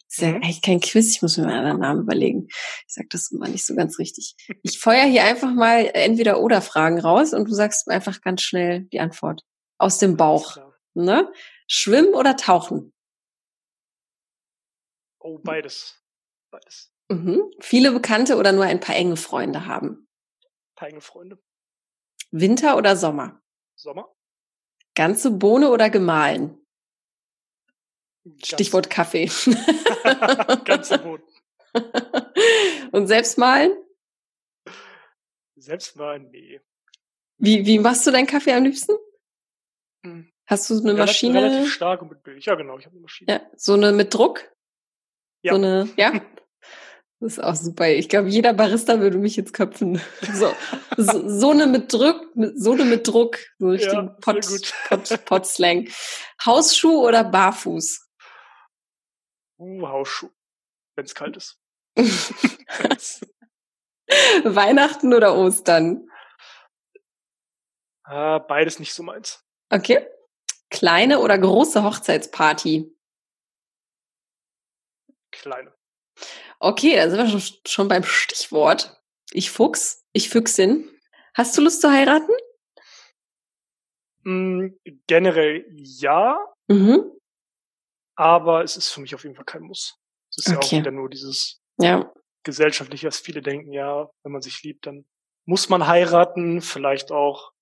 Ist ja mhm. eigentlich kein Quiz, ich muss mir mal einen anderen Namen überlegen. Ich sag das immer nicht so ganz richtig. Ich feuer hier einfach mal entweder oder Fragen raus und du sagst einfach ganz schnell die Antwort. Aus dem Bauch. Ne? Schwimmen oder tauchen? Oh, beides. Beides. Mhm. Viele Bekannte oder nur ein paar enge Freunde haben? Ein paar enge Freunde. Winter oder Sommer? Sommer. Ganze Bohne oder gemahlen? Stichwort Kaffee. (laughs) Ganze Boden. (laughs) Und selbst malen? Selbst malen, nee. Wie, wie machst du deinen Kaffee am liebsten? Hm. Hast du eine relativ, Maschine? Relativ stark und mit Bild. Ja, genau, ich habe eine Maschine. Ja, so eine mit Druck? Ja. So eine, ja? Das ist auch super. Ich glaube, jeder Barista würde mich jetzt köpfen. So, so, so eine mit Druck, so eine mit Druck, so richtig ja, Pot, Pot, Pot Slang. Hausschuh oder barfuß? Uh, Hausschuh, wenn es kalt ist. (laughs) Weihnachten oder Ostern? Uh, beides nicht so meins. Okay. Kleine oder große Hochzeitsparty? Kleine. Okay, da sind wir schon beim Stichwort. Ich Fuchs, ich Füchsin. Hast du Lust zu heiraten? Mm, generell ja. Mhm. Aber es ist für mich auf jeden Fall kein Muss. Es ist okay. ja auch wieder nur dieses ja. gesellschaftliche, was viele denken, ja, wenn man sich liebt, dann muss man heiraten, vielleicht auch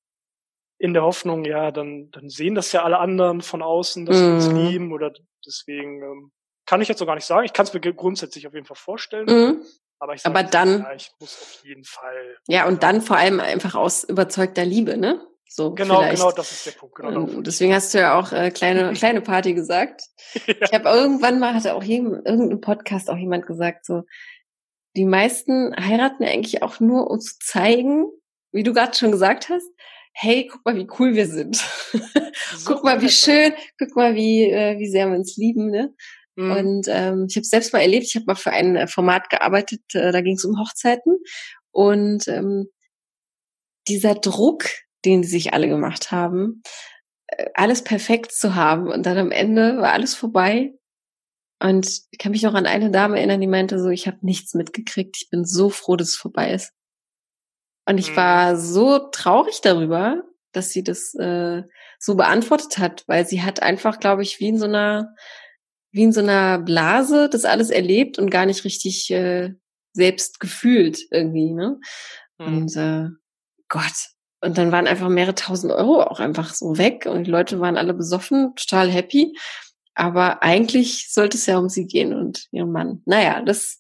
in der Hoffnung, ja, dann, dann sehen das ja alle anderen von außen, dass mm. wir uns mhm. lieben oder deswegen ähm, kann ich jetzt so gar nicht sagen. Ich kann es mir grundsätzlich auf jeden Fall vorstellen. Mm. Aber, ich sag, aber dann, ja, ich muss auf jeden Fall. Ja, und dann vor allem einfach aus überzeugter Liebe, ne? So genau, vielleicht. genau, das ist der Punkt. Genau, ähm, deswegen hast du ja auch äh, kleine (laughs) kleine Party gesagt. ja. Ich habe irgendwann mal hatte auch jedem, irgendein Podcast auch jemand gesagt so, die meisten heiraten eigentlich auch nur um zu zeigen, wie du gerade schon gesagt hast, hey, guck mal, wie cool wir sind. (laughs) guck mal, wie schön, guck mal, wie äh, wie sehr wir uns lieben, ne? Mhm. Und ähm, ich habe selbst mal erlebt, ich habe mal für ein äh, Format gearbeitet, äh, da ging es um Hochzeiten und ähm, dieser Druck, den sie sich alle gemacht haben, äh, alles perfekt zu haben und dann am Ende war alles vorbei. Und ich kann mich noch an eine Dame erinnern, die meinte so, ich habe nichts mitgekriegt, ich bin so froh, dass es vorbei ist. Und ich mhm. war so traurig darüber, dass sie das äh, so beantwortet hat, weil sie hat einfach, glaube ich, wie in so einer wie in so einer Blase das alles erlebt und gar nicht richtig äh, selbst gefühlt irgendwie, ne? Mhm. Und äh, Gott. Und dann waren einfach mehrere tausend Euro auch einfach so weg und die Leute waren alle besoffen, total happy. Aber eigentlich sollte es ja um sie gehen und ihren Mann. Naja, das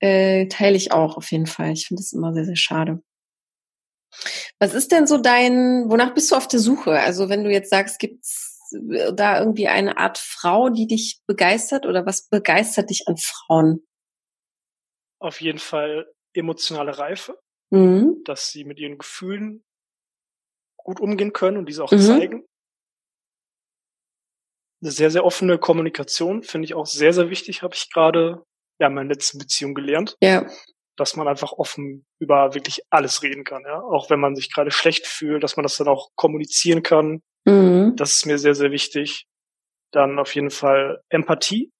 äh, teile ich auch auf jeden Fall. Ich finde das immer sehr, sehr schade. Was ist denn so dein, wonach bist du auf der Suche? Also wenn du jetzt sagst, gibt's da irgendwie eine Art Frau, die dich begeistert oder was begeistert dich an Frauen? Auf jeden Fall emotionale Reife, mhm. dass sie mit ihren Gefühlen gut umgehen können und diese auch mhm. zeigen. Eine sehr, sehr offene Kommunikation finde ich auch sehr, sehr wichtig, habe ich gerade ja in meiner letzten Beziehung gelernt. Ja. Dass man einfach offen über wirklich alles reden kann, ja. Auch wenn man sich gerade schlecht fühlt, dass man das dann auch kommunizieren kann, Mhm. Das ist mir sehr, sehr wichtig. Dann auf jeden Fall Empathie.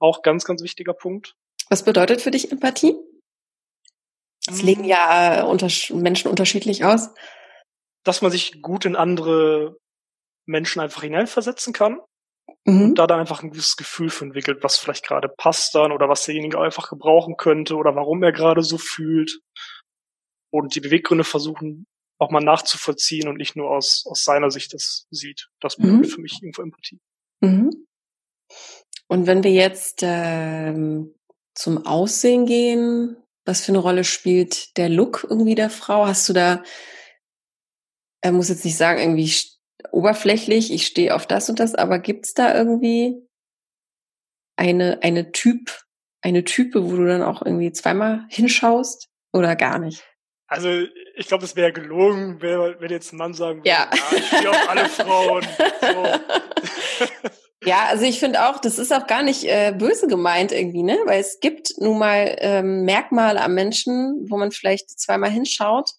Auch ganz, ganz wichtiger Punkt. Was bedeutet für dich Empathie? Das legen mhm. ja äh, unter Menschen unterschiedlich aus. Dass man sich gut in andere Menschen einfach hineinversetzen kann. Mhm. Und da dann einfach ein gewisses Gefühl für entwickelt, was vielleicht gerade passt dann oder was derjenige einfach gebrauchen könnte oder warum er gerade so fühlt. Und die Beweggründe versuchen auch mal nachzuvollziehen und nicht nur aus, aus seiner Sicht das sieht. Das bedeutet mhm. für mich irgendwo Empathie. Mhm. Und wenn wir jetzt ähm, zum Aussehen gehen, was für eine Rolle spielt der Look irgendwie der Frau? Hast du da, er muss jetzt nicht sagen, irgendwie oberflächlich, ich stehe auf das und das, aber gibt's da irgendwie eine, eine Typ, eine Type, wo du dann auch irgendwie zweimal hinschaust oder gar nicht? Also ich glaube, es wäre gelogen, wenn jetzt ein Mann sagen würde, ja, ja ich stehe auf alle (laughs) Frauen. So. Ja, also ich finde auch, das ist auch gar nicht äh, böse gemeint irgendwie, ne? Weil es gibt nun mal ähm, Merkmale am Menschen, wo man vielleicht zweimal hinschaut,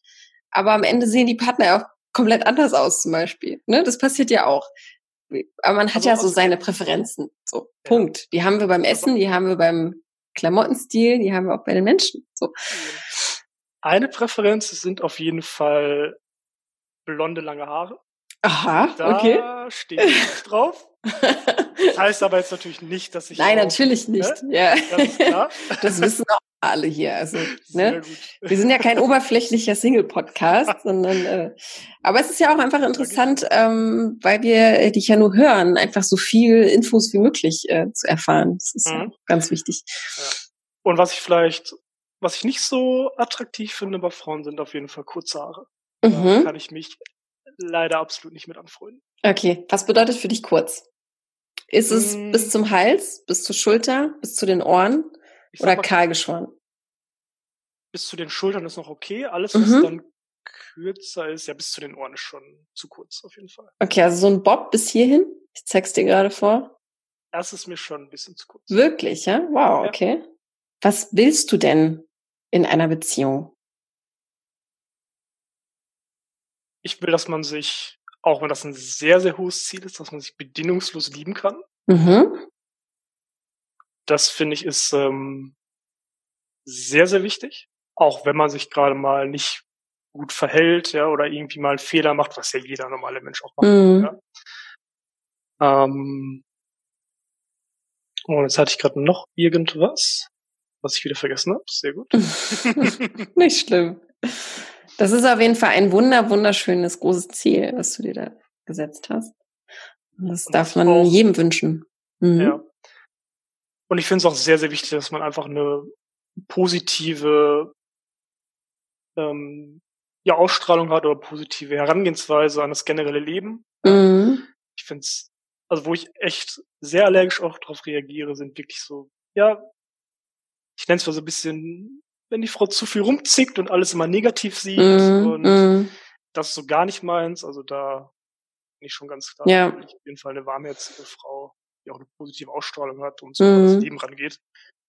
aber am Ende sehen die Partner auch komplett anders aus, zum Beispiel. Ne? Das passiert ja auch. Aber man hat also ja so seine Präferenzen. So, ja. Punkt. Die haben wir beim Essen, die haben wir beim Klamottenstil, die haben wir auch bei den Menschen. So. Eine Präferenz sind auf jeden Fall blonde, lange Haare. Aha, da okay. Da stehe ich drauf. (laughs) Das heißt aber jetzt natürlich nicht, dass ich. Nein, auch, natürlich nicht. Ne? Ja. Das, das wissen auch alle hier. Also, ne? Wir sind ja kein oberflächlicher Single-Podcast, sondern äh, aber es ist ja auch einfach interessant, ähm, weil wir dich ja nur hören, einfach so viel Infos wie möglich äh, zu erfahren. Das ist mhm. ja ganz wichtig. Ja. Und was ich vielleicht was ich nicht so attraktiv finde bei Frauen sind auf jeden Fall kurze Haare. Mhm. Da kann ich mich leider absolut nicht mit anfreunden. Okay, was bedeutet für dich kurz? Ist es mm. bis zum Hals, bis zur Schulter, bis zu den Ohren oder kahl geschoren? Bis zu den Schultern ist noch okay. Alles, was mhm. dann kürzer ist, ja, bis zu den Ohren ist schon zu kurz auf jeden Fall. Okay, also so ein Bob bis hierhin. Ich zeig's dir gerade vor. Das ist mir schon ein bisschen zu kurz. Wirklich, ja? Wow, ja. okay. Was willst du denn in einer Beziehung? Ich will, dass man sich, auch wenn das ein sehr, sehr hohes Ziel ist, dass man sich bedingungslos lieben kann. Mhm. Das finde ich ist ähm, sehr, sehr wichtig. Auch wenn man sich gerade mal nicht gut verhält, ja, oder irgendwie mal einen Fehler macht, was ja jeder normale Mensch auch macht. Mhm. Ja. Ähm, und jetzt hatte ich gerade noch irgendwas was ich wieder vergessen habe. Sehr gut. (laughs) (laughs) Nicht schlimm. Das ist auf jeden Fall ein wunder, wunderschönes, großes Ziel, was du dir da gesetzt hast. Und das Und darf man auch, jedem wünschen. Mhm. Ja. Und ich finde es auch sehr, sehr wichtig, dass man einfach eine positive ähm, ja, Ausstrahlung hat oder positive Herangehensweise an das generelle Leben. Mhm. Ich finde es, also wo ich echt sehr allergisch auch darauf reagiere, sind wirklich so, ja, ich nenne es mal so ein bisschen, wenn die Frau zu viel rumzickt und alles immer negativ sieht mm, und mm. das ist so gar nicht meins. Also da bin ich schon ganz klar. Ja. Ich auf jeden Fall eine warmherzige Frau, die auch eine positive Ausstrahlung hat und so mm. das Leben rangeht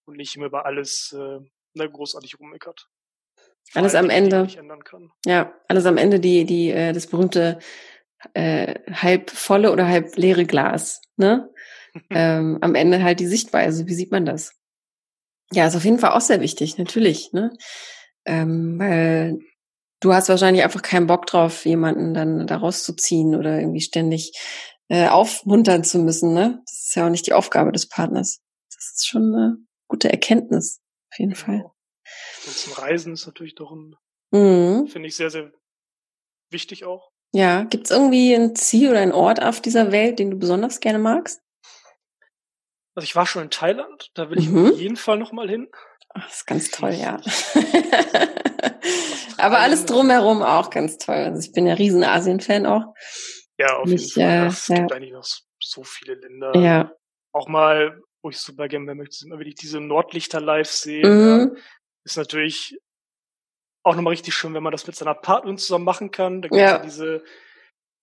und nicht immer über alles äh, ne, großartig rummeckert. Alles am Ende. Ja, alles am Ende die, die, äh, das berühmte äh, halb volle oder halb leere Glas. Ne? (laughs) ähm, am Ende halt die Sichtweise. Wie sieht man das? Ja, ist auf jeden Fall auch sehr wichtig, natürlich, ne? Ähm, weil du hast wahrscheinlich einfach keinen Bock drauf, jemanden dann da rauszuziehen oder irgendwie ständig äh, aufmuntern zu müssen, ne? Das ist ja auch nicht die Aufgabe des Partners. Das ist schon eine gute Erkenntnis, auf jeden Fall. Genau. Und zum Reisen ist natürlich doch ein, mhm. finde ich sehr, sehr wichtig auch. Ja, gibt's irgendwie ein Ziel oder ein Ort auf dieser Welt, den du besonders gerne magst? Also ich war schon in Thailand, da will ich mhm. auf jeden Fall nochmal hin. Ach, das ist ganz toll, ja. (laughs) Aber alles drumherum auch ganz toll. Also ich bin ja riesen Asien-Fan auch. Ja, auf Mich, jeden Fall. Äh, es ja. gibt eigentlich noch so viele Länder. Ja. Auch mal, wo ich super gerne möchte, immer wirklich diese Nordlichter live sehen. Mhm. Ja. Ist natürlich auch nochmal richtig schön, wenn man das mit seiner Partnerin zusammen machen kann. Da gibt ja. ja diese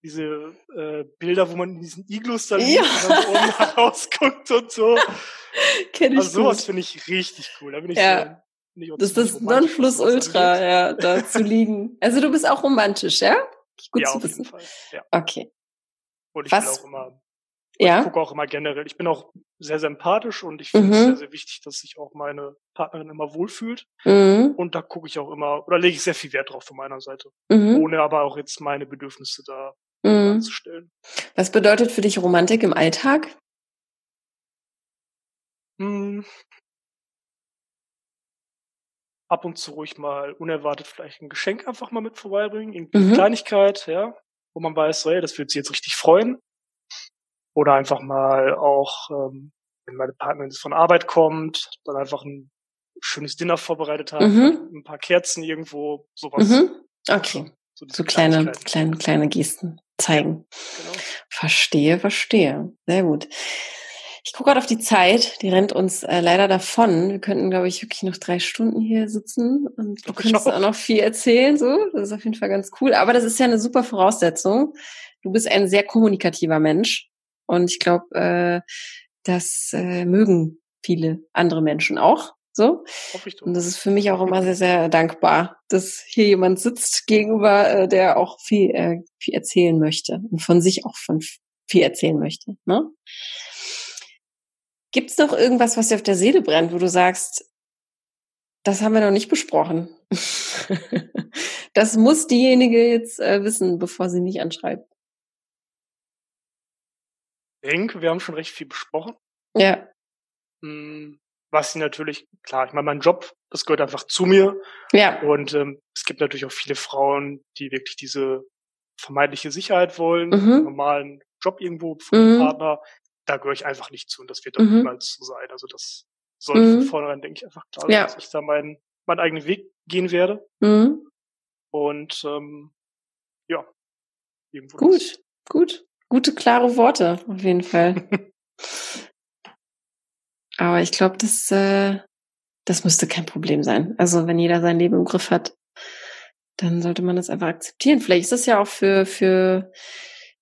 diese äh, Bilder, wo man in diesen Iglus dann ja. (laughs) oben rausguckt und so. (laughs) Kenn ich also sowas finde ich richtig cool. Da bin ich ja. so, das ist das Nonplusultra, ja, da (laughs) zu liegen. Also du bist auch romantisch, ja? Gut ja, zu auf wissen. jeden Fall. Ja. Okay. Und ich Was? bin auch immer, ja? ich gucke auch immer generell. Ich bin auch sehr sympathisch und ich finde mhm. es sehr, sehr wichtig, dass sich auch meine Partnerin immer wohlfühlt. Mhm. Und da gucke ich auch immer, oder lege ich sehr viel Wert drauf von meiner Seite. Mhm. Ohne aber auch jetzt meine Bedürfnisse da mhm. anzustellen. Was bedeutet für dich Romantik im Alltag? Hm. Ab und zu ruhig mal unerwartet vielleicht ein Geschenk einfach mal mit vorbeibringen, irgendwie mhm. Kleinigkeit, ja, wo man weiß, so, hey, das wird sie jetzt richtig freuen. Oder einfach mal auch, ähm, wenn meine Partnerin von Arbeit kommt, dann einfach ein schönes Dinner vorbereitet haben, mhm. ein paar Kerzen irgendwo, sowas. Mhm. Okay. So, so kleine, kleine, kleine Gesten zeigen. Genau. Verstehe, verstehe. Sehr gut. Ich gucke gerade auf die Zeit, die rennt uns äh, leider davon. Wir könnten, glaube ich, wirklich noch drei Stunden hier sitzen und du könntest auch noch viel erzählen. So, das ist auf jeden Fall ganz cool. Aber das ist ja eine super Voraussetzung. Du bist ein sehr kommunikativer Mensch und ich glaube, äh, das äh, mögen viele andere Menschen auch. So. Und das ist für mich auch immer sehr, sehr dankbar, dass hier jemand sitzt gegenüber, äh, der auch viel, äh, viel erzählen möchte und von sich auch von viel erzählen möchte. Ne? Gibt es noch irgendwas, was dir auf der Seele brennt, wo du sagst, das haben wir noch nicht besprochen? (laughs) das muss diejenige jetzt äh, wissen, bevor sie mich anschreibt. Ich denke, wir haben schon recht viel besprochen. Ja. Hm, was sie natürlich, klar, ich meine, mein Job, das gehört einfach zu mir. Ja. Und ähm, es gibt natürlich auch viele Frauen, die wirklich diese vermeintliche Sicherheit wollen, mhm. einen normalen Job irgendwo für mhm. Partner. Da gehöre ich einfach nicht zu und das wird auch mhm. niemals so sein. Also das sollte mhm. von vornherein, denke ich, einfach klar sein, ja. dass ich da meinen, meinen eigenen Weg gehen werde. Mhm. Und ähm, ja, irgendwo. Gut, gut. Gute, klare Worte, auf jeden Fall. (laughs) Aber ich glaube, das, äh, das müsste kein Problem sein. Also wenn jeder sein Leben im Griff hat, dann sollte man das einfach akzeptieren. Vielleicht ist das ja auch für, für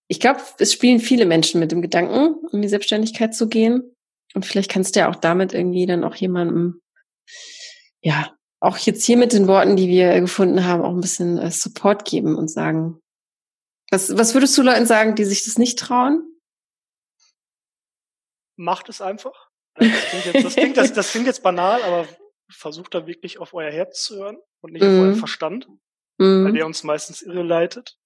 ich glaube, es spielen viele Menschen mit dem Gedanken, in die Selbstständigkeit zu gehen. Und vielleicht kannst du ja auch damit irgendwie dann auch jemandem, ja, auch jetzt hier mit den Worten, die wir gefunden haben, auch ein bisschen äh, Support geben und sagen, was, was würdest du Leuten sagen, die sich das nicht trauen? Macht es einfach. Das klingt jetzt, das klingt, das, das klingt jetzt banal, aber versucht da wirklich auf euer Herz zu hören und nicht mm. auf euren mhm. Verstand, mm. weil der uns meistens irreleitet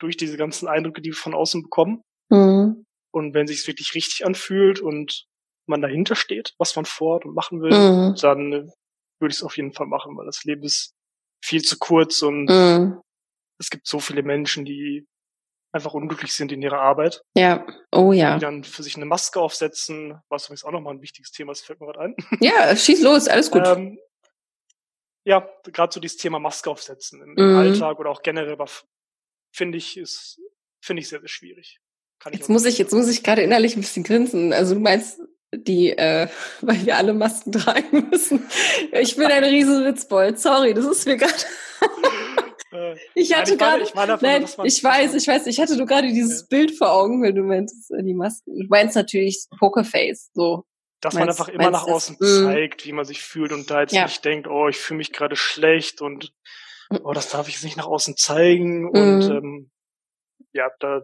durch diese ganzen Eindrücke, die wir von außen bekommen. Mm. Und wenn sich es wirklich richtig anfühlt und man dahinter steht, was man vorhat und machen will, mhm. dann äh, würde ich es auf jeden Fall machen, weil das Leben ist viel zu kurz und mhm. es gibt so viele Menschen, die einfach unglücklich sind in ihrer Arbeit. Ja, oh ja. Die dann für sich eine Maske aufsetzen, was übrigens auch nochmal ein wichtiges Thema ist, fällt mir gerade ein. (laughs) Ja, schieß los, alles gut. Ähm, ja, gerade so dieses Thema Maske aufsetzen im, im mhm. Alltag oder auch generell, finde ich, ist, finde ich sehr, sehr schwierig. jetzt muss ich, jetzt muss ich gerade innerlich ein bisschen grinsen. Also du meinst, die, äh, (laughs) weil wir alle Masken (laughs) tragen müssen. Ich bin ein riesen Witzbold. Sorry, das ist mir gerade. Äh, ich hatte gerade, nein, ich weiß, ich weiß, ich hatte du gerade dieses ja. Bild vor Augen, wenn du meinst, äh, die Masken. Du meinst natürlich Pokerface, so. Dass meinst, man einfach immer nach außen das? Mhm. zeigt, wie man sich fühlt und da jetzt ja. nicht denkt, oh, ich fühle mich gerade schlecht und oh, das darf ich jetzt nicht nach außen zeigen und mhm. ähm, ja, da,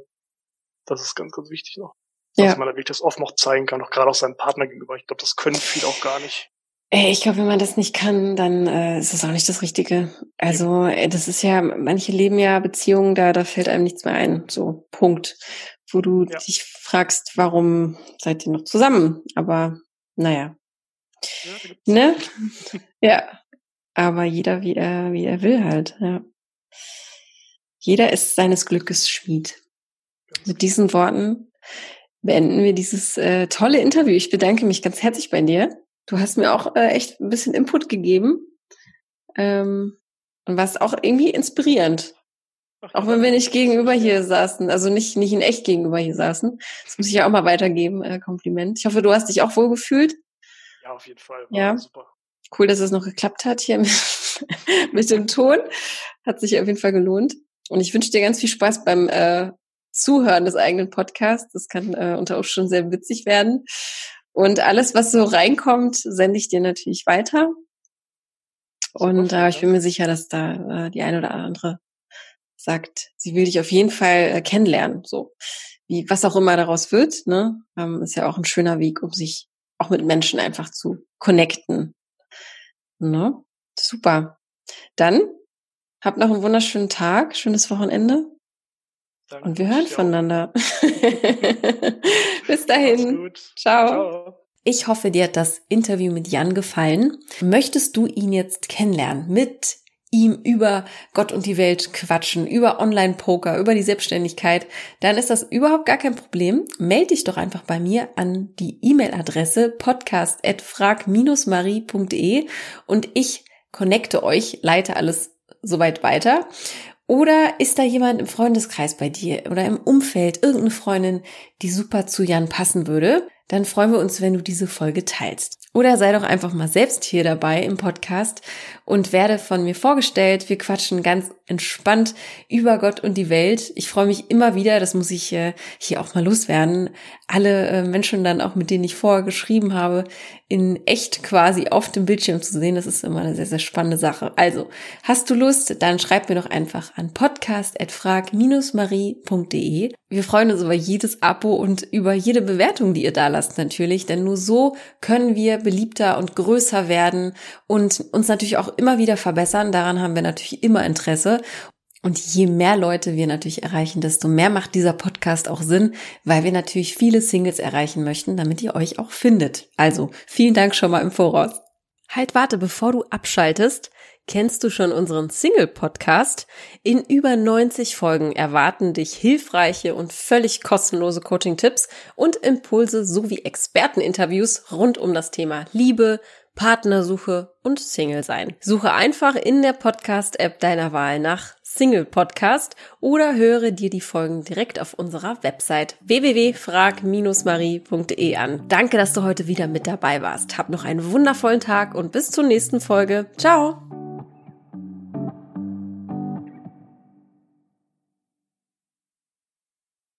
das ist ganz, ganz wichtig noch dass ja. man da wirklich das oft noch zeigen kann, auch gerade auch seinem Partner gegenüber. Ich glaube, das können viele auch gar nicht. Ey, ich glaube, wenn man das nicht kann, dann äh, ist das auch nicht das Richtige. Also ey, das ist ja, manche leben ja Beziehungen, da, da fällt einem nichts mehr ein. So, Punkt. Wo du ja. dich fragst, warum seid ihr noch zusammen? Aber naja. Ja, ne? (laughs) ja. Aber jeder, wie er, wie er will halt, ja. Jeder ist seines Glückes Schmied. Mit diesen Worten beenden wir dieses äh, tolle Interview. Ich bedanke mich ganz herzlich bei dir. Du hast mir auch äh, echt ein bisschen Input gegeben ähm, und warst auch irgendwie inspirierend. Ach, auch wenn wir nicht gegenüber hier saßen, also nicht, nicht in echt gegenüber hier saßen. Das muss ich ja auch mal weitergeben, äh, Kompliment. Ich hoffe, du hast dich auch wohl gefühlt. Ja, auf jeden Fall. War ja, super. Cool, dass es noch geklappt hat hier mit, (laughs) mit dem Ton. Hat sich auf jeden Fall gelohnt. Und ich wünsche dir ganz viel Spaß beim äh, Zuhören des eigenen Podcasts. Das kann äh, unter Umständen sehr witzig werden. Und alles, was so reinkommt, sende ich dir natürlich weiter. Und äh, ich bin mir sicher, dass da äh, die eine oder andere sagt, sie will dich auf jeden Fall äh, kennenlernen. So wie was auch immer daraus wird, ne, ähm, ist ja auch ein schöner Weg, um sich auch mit Menschen einfach zu connecten. Ne? Super. Dann habt noch einen wunderschönen Tag, schönes Wochenende. Danke. Und wir hören voneinander. (laughs) Bis dahin. Ciao. Ciao. Ich hoffe, dir hat das Interview mit Jan gefallen. Möchtest du ihn jetzt kennenlernen, mit ihm über Gott und die Welt quatschen, über Online-Poker, über die Selbstständigkeit, dann ist das überhaupt gar kein Problem. Meld dich doch einfach bei mir an die E-Mail-Adresse podcast.frag-marie.de und ich connecte euch, leite alles soweit weiter. Oder ist da jemand im Freundeskreis bei dir oder im Umfeld, irgendeine Freundin, die super zu Jan passen würde? Dann freuen wir uns, wenn du diese Folge teilst. Oder sei doch einfach mal selbst hier dabei im Podcast und werde von mir vorgestellt. Wir quatschen ganz entspannt über Gott und die Welt. Ich freue mich immer wieder, das muss ich äh, hier auch mal loswerden, alle äh, Menschen dann auch, mit denen ich vorher geschrieben habe, in echt quasi auf dem Bildschirm zu sehen. Das ist immer eine sehr, sehr spannende Sache. Also, hast du Lust, dann schreib mir doch einfach an podcast.frag-marie.de. Wir freuen uns über jedes Abo und über jede Bewertung, die ihr da lasst natürlich, denn nur so können wir beliebter und größer werden und uns natürlich auch immer wieder verbessern. Daran haben wir natürlich immer Interesse. Und je mehr Leute wir natürlich erreichen, desto mehr macht dieser Podcast auch Sinn, weil wir natürlich viele Singles erreichen möchten, damit ihr euch auch findet. Also vielen Dank schon mal im Voraus. Halt, warte, bevor du abschaltest, kennst du schon unseren Single-Podcast? In über 90 Folgen erwarten dich hilfreiche und völlig kostenlose Coaching-Tipps und Impulse sowie Experteninterviews rund um das Thema Liebe, Partnersuche und Single sein. Suche einfach in der Podcast-App deiner Wahl nach Single Podcast oder höre dir die Folgen direkt auf unserer Website www.frag-marie.de an. Danke, dass du heute wieder mit dabei warst. Hab noch einen wundervollen Tag und bis zur nächsten Folge. Ciao!